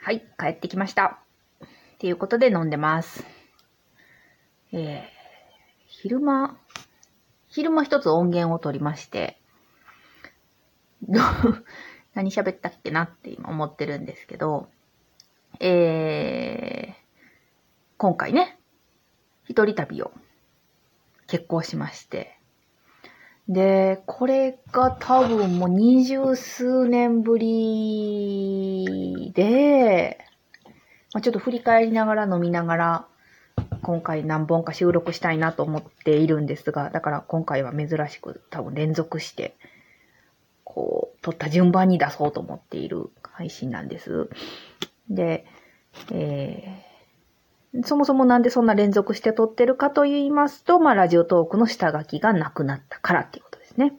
はい、帰ってきました。っていうことで飲んでます。えー、昼間、昼間一つ音源を取りまして、何喋ったっけなって今思ってるんですけど、えー、今回ね、一人旅を結婚しまして、で、これが多分もう二十数年ぶりで、まあ、ちょっと振り返りながら飲みながら、今回何本か収録したいなと思っているんですが、だから今回は珍しく多分連続して、こう、撮った順番に出そうと思っている配信なんです。で、えー、そもそもなんでそんな連続して撮ってるかと言いますと、まあ、ラジオトークの下書きがなくなったからっていうですね。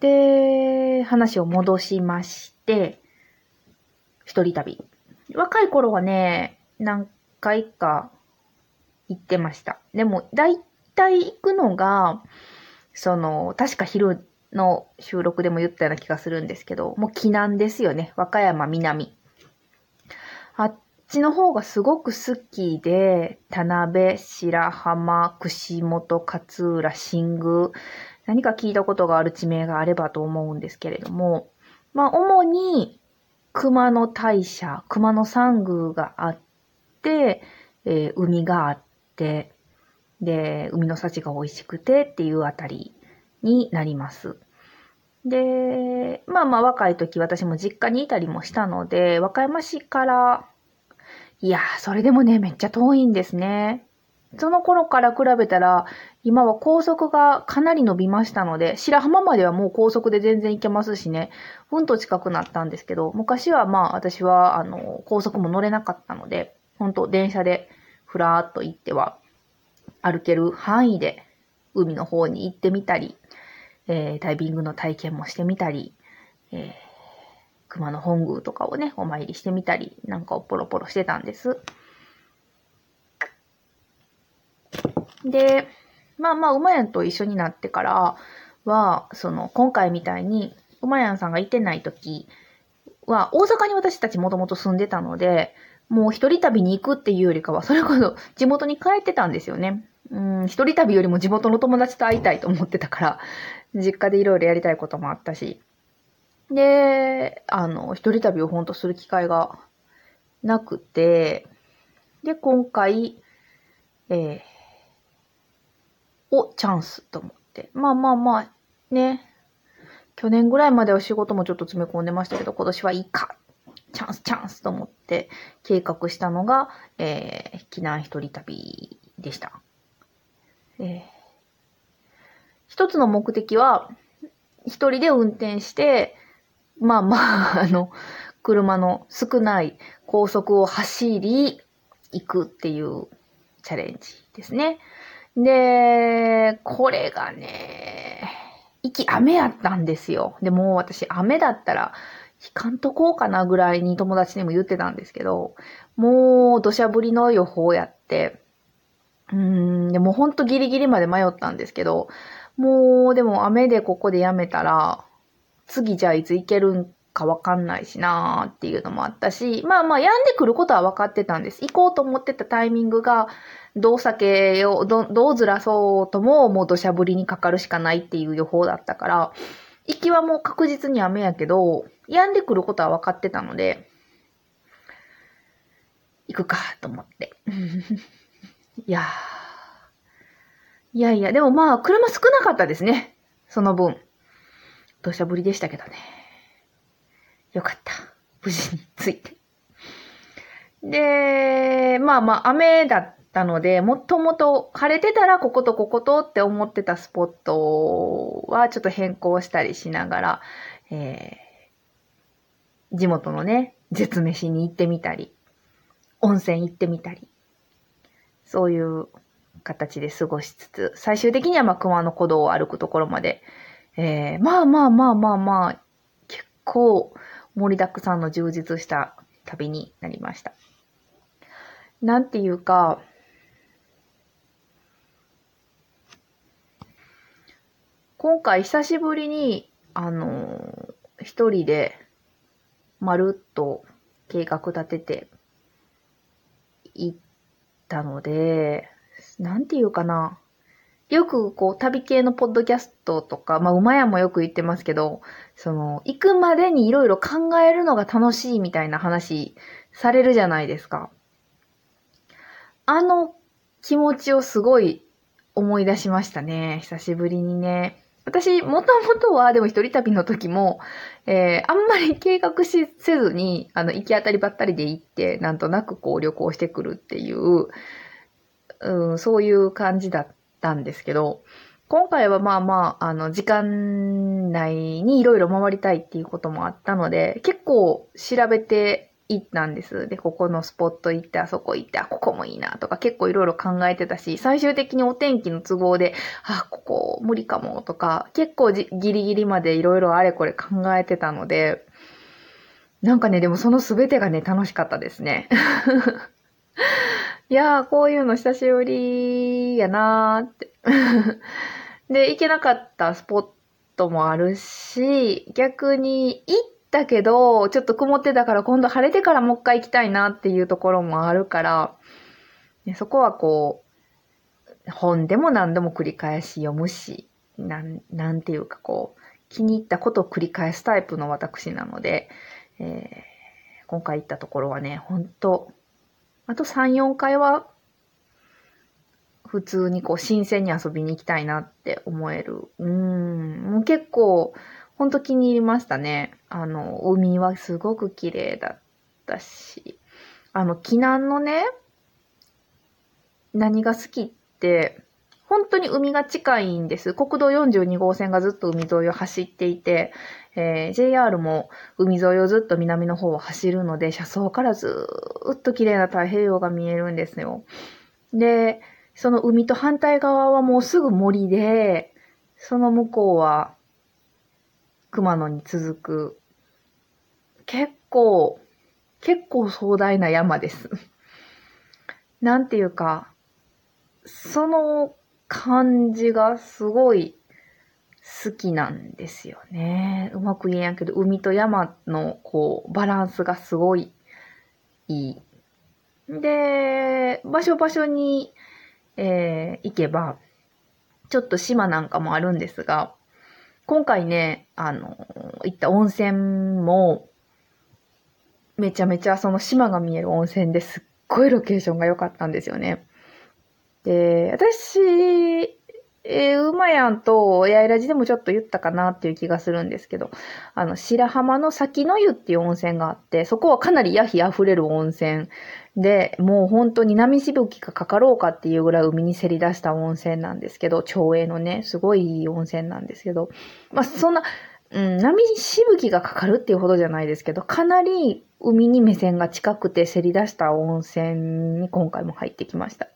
で、話を戻しまして、一人旅。若い頃はね、何回か行ってました。でも、だいたい行くのが、その、確か昼の収録でも言ったような気がするんですけど、もう避難ですよね。和歌山南。あちの方がすごく好きで、田辺、白浜、串本、勝浦、新宮、何か聞いたことがある地名があればと思うんですけれども、まあ、主に、熊野大社、熊野山宮があって、えー、海があって、で、海の幸が美味しくてっていうあたりになります。で、まあまあ若い時私も実家にいたりもしたので、和歌山市から、いや、それでもね、めっちゃ遠いんですね。その頃から比べたら、今は高速がかなり伸びましたので、白浜まではもう高速で全然行けますしね、うんと近くなったんですけど、昔はまあ私は、あの、高速も乗れなかったので、本当電車でふらーっと行っては、歩ける範囲で海の方に行ってみたり、えー、ダイビングの体験もしてみたり、えー、熊野本宮とかをね、お参りしてみたり、なんかをポロポロしてたんです。で、まあまあ、馬やんと一緒になってからは、その、今回みたいに、馬やんさんがいてない時は、大阪に私たちもともと住んでたので、もう一人旅に行くっていうよりかは、それこそ地元に帰ってたんですよね。うん、一人旅よりも地元の友達と会いたいと思ってたから、実家でいろいろやりたいこともあったし。で、あの、一人旅をほんとする機会がなくて、で、今回、えー、お、チャンスと思って。まあまあまあ、ね。去年ぐらいまでは仕事もちょっと詰め込んでましたけど、今年はいいか。チャンス、チャンスと思って計画したのが、えー、避難一人旅でした。えー、一つの目的は、一人で運転して、まあまあ、あの、車の少ない高速を走り、行くっていうチャレンジですね。で、これがね、息雨やったんですよ。でも私雨だったら、引かんとこうかなぐらいに友達にも言ってたんですけど、もう土砂降りの予報やって、うん、でもほんとギリギリまで迷ったんですけど、もうでも雨でここでやめたら、次じゃあいつ行けるんかわかんないしなーっていうのもあったし、まあまあ病んでくることは分かってたんです。行こうと思ってたタイミングが、どう避けよう、どどうずらそうとも、もう土砂降りにかかるしかないっていう予報だったから、行きはもう確実に雨やけど、病んでくることは分かってたので、行くかと思って。いやーいやいや、でもまあ、車少なかったですね。その分。土砂降りでしたけどね。よかった。無事に着いて。で、まあまあ、雨だったので、もともと晴れてたらこことこことって思ってたスポットはちょっと変更したりしながら、えー、地元のね、絶飯に行ってみたり、温泉行ってみたり、そういう形で過ごしつつ、最終的にはまあ熊野古道を歩くところまで、えー、まあまあまあまあまあ、結構盛りだくさんの充実した旅になりました。なんていうか、今回久しぶりに、あの、一人で、まるっと計画立てて、行ったので、なんていうかな。よくこう旅系のポッドキャストとか、まあ馬屋もよく言ってますけど、その、行くまでにいろいろ考えるのが楽しいみたいな話されるじゃないですか。あの気持ちをすごい思い出しましたね。久しぶりにね。私、もともとは、でも一人旅の時も、えー、あんまり計画しせずに、あの、行き当たりばったりで行って、なんとなくこう旅行してくるっていう、うん、そういう感じだったたんですけど、今回はまあまあ、あの、時間内にいろいろ回りたいっていうこともあったので、結構調べて行ったんです。で、ここのスポット行って、あそこ行って、あ、ここもいいなとか結構いろいろ考えてたし、最終的にお天気の都合で、あ、ここ無理かもとか、結構ギリギリまでいろいろあれこれ考えてたので、なんかね、でもそのすべてがね、楽しかったですね。いやー、こういうの久しぶりやなーって。で、行けなかったスポットもあるし、逆に行っだけど、ちょっと曇ってたから今度晴れてからもう一回行きたいなっていうところもあるから、そこはこう、本でも何度も繰り返し読むし、なん、なんていうかこう、気に入ったことを繰り返すタイプの私なので、えー、今回行ったところはね、ほんと、あと3、4回は、普通にこう、新鮮に遊びに行きたいなって思える。うん、もう結構、ほんと気に入りましたね。あの、海はすごく綺麗だったし、あの、避難のね、何が好きって、本当に海が近いんです。国道42号線がずっと海沿いを走っていて、えー、JR も海沿いをずっと南の方を走るので、車窓からずっと綺麗な太平洋が見えるんですよ。で、その海と反対側はもうすぐ森で、その向こうは熊野に続く、結構、結構壮大な山です。なんていうか、その感じがすごい好きなんですよね。うまく言えんやけど、海と山のこう、バランスがすごいいい。で、場所場所に、えー、行けば、ちょっと島なんかもあるんですが、今回ね、あの、行った温泉も、めちゃめちゃその島が見える温泉ですっごいロケーションが良かったんですよね。で、私、えー、馬やんと、八重ラジでもちょっと言ったかなっていう気がするんですけど、あの、白浜の先の湯っていう温泉があって、そこはかなりヤヒ溢れる温泉で、もう本当に波しぶきがかかろうかっていうぐらい海にせり出した温泉なんですけど、町営のね、すごいいい温泉なんですけど、まあ、そんな、うん、波しぶきがかかるっていうほどじゃないですけど、かなり海に目線が近くてせり出した温泉に今回も入ってきました。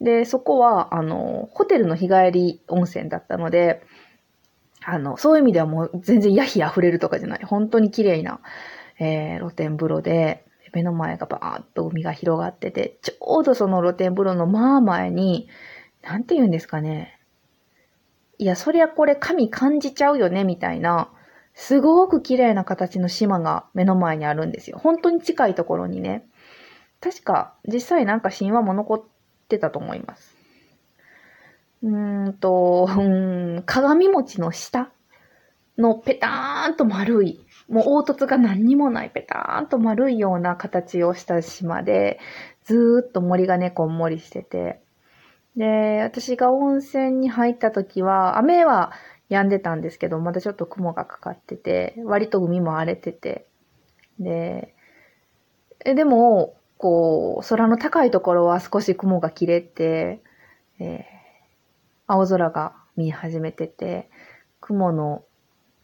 で、そこは、あの、ホテルの日帰り温泉だったので、あの、そういう意味ではもう全然ヤヒ溢れるとかじゃない。本当に綺麗な、えー、露天風呂で、目の前がバーッと海が広がってて、ちょうどその露天風呂のまあ前に、なんて言うんですかね。いや、そりゃこれ神感じちゃうよね、みたいな、すごく綺麗な形の島が目の前にあるんですよ。本当に近いところにね。確か、実際なんか神話も残ってたと思います。うんと、うん、鏡餅の下のペターンと丸いもう凹凸が何にもないペターンと丸いような形をした島で、ずーっと森がね、こんもりしてて。で、私が温泉に入った時は、雨は止んでたんですけど、まだちょっと雲がかかってて、割と海も荒れてて。で、えでも、こう、空の高いところは少し雲が切れて、えー、青空が見え始めてて、雲の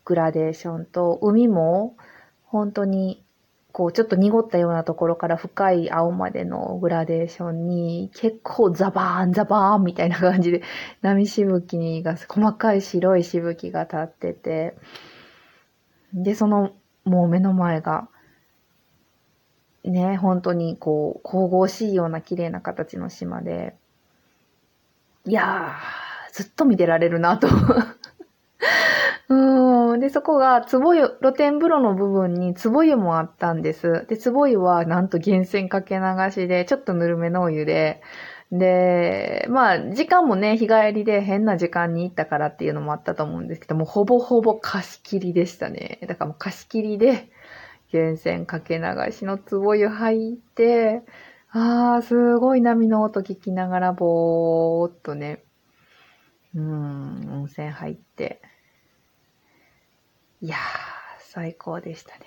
グラデーションと、海も本当にこうちょっと濁ったようなところから深い青までのグラデーションに結構ザバーンザバーンみたいな感じで 波しぶきが細かい白いしぶきが立っててでそのもう目の前がね本当にこう神々しいような綺麗な形の島でいやーずっと見てられるなと うん。で、そこが、つぼ湯、露天風呂の部分につぼ湯もあったんです。で、つぼ湯はなんと源泉かけ流しで、ちょっとぬるめのお湯で、で、まあ、時間もね、日帰りで変な時間に行ったからっていうのもあったと思うんですけども、ほぼほぼ貸し切りでしたね。だからもう貸し切りで、源泉かけ流しのつぼ湯入って、あー、すごい波の音聞きながらぼーっとね、うん、温泉入って。いやー、最高でしたね。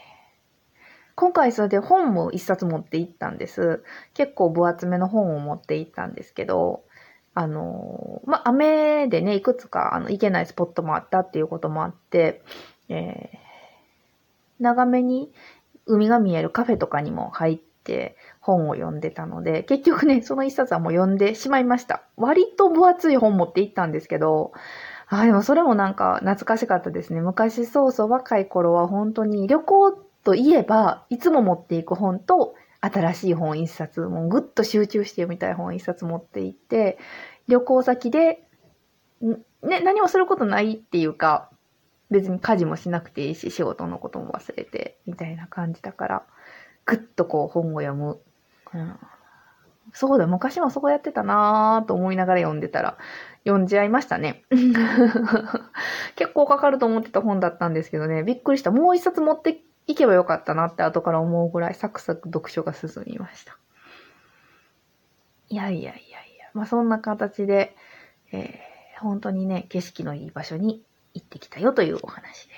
今回それで本も一冊持って行ったんです。結構分厚めの本を持って行ったんですけど、あのーまあ、雨でね、いくつかあの行けないスポットもあったっていうこともあって、えー長めに海が見えるカフェとかにも入って本を読んでたので、結局ね、その一冊はもう読んでしまいました。割と分厚い本持って行ったんですけど、あでもそれもなんか懐かしかったですね。昔そうそう若い頃は本当に旅行といえば、いつも持っていく本と新しい本一冊、もうぐっと集中して読みたい本一冊持って行って、旅行先で、ね、何もすることないっていうか、別に家事もしなくていいし、仕事のことも忘れて、みたいな感じだから、ぐっとこう本を読む。うん、そうだ、昔もそうやってたなぁと思いながら読んでたら、読んじゃいましたね。結構かかると思ってた本だったんですけどね、びっくりした。もう一冊持っていけばよかったなって後から思うぐらいサクサク読書が進みました。いやいやいやいや、まあそんな形で、えー本当にね、景色のいい場所に行ってきたよというお話で。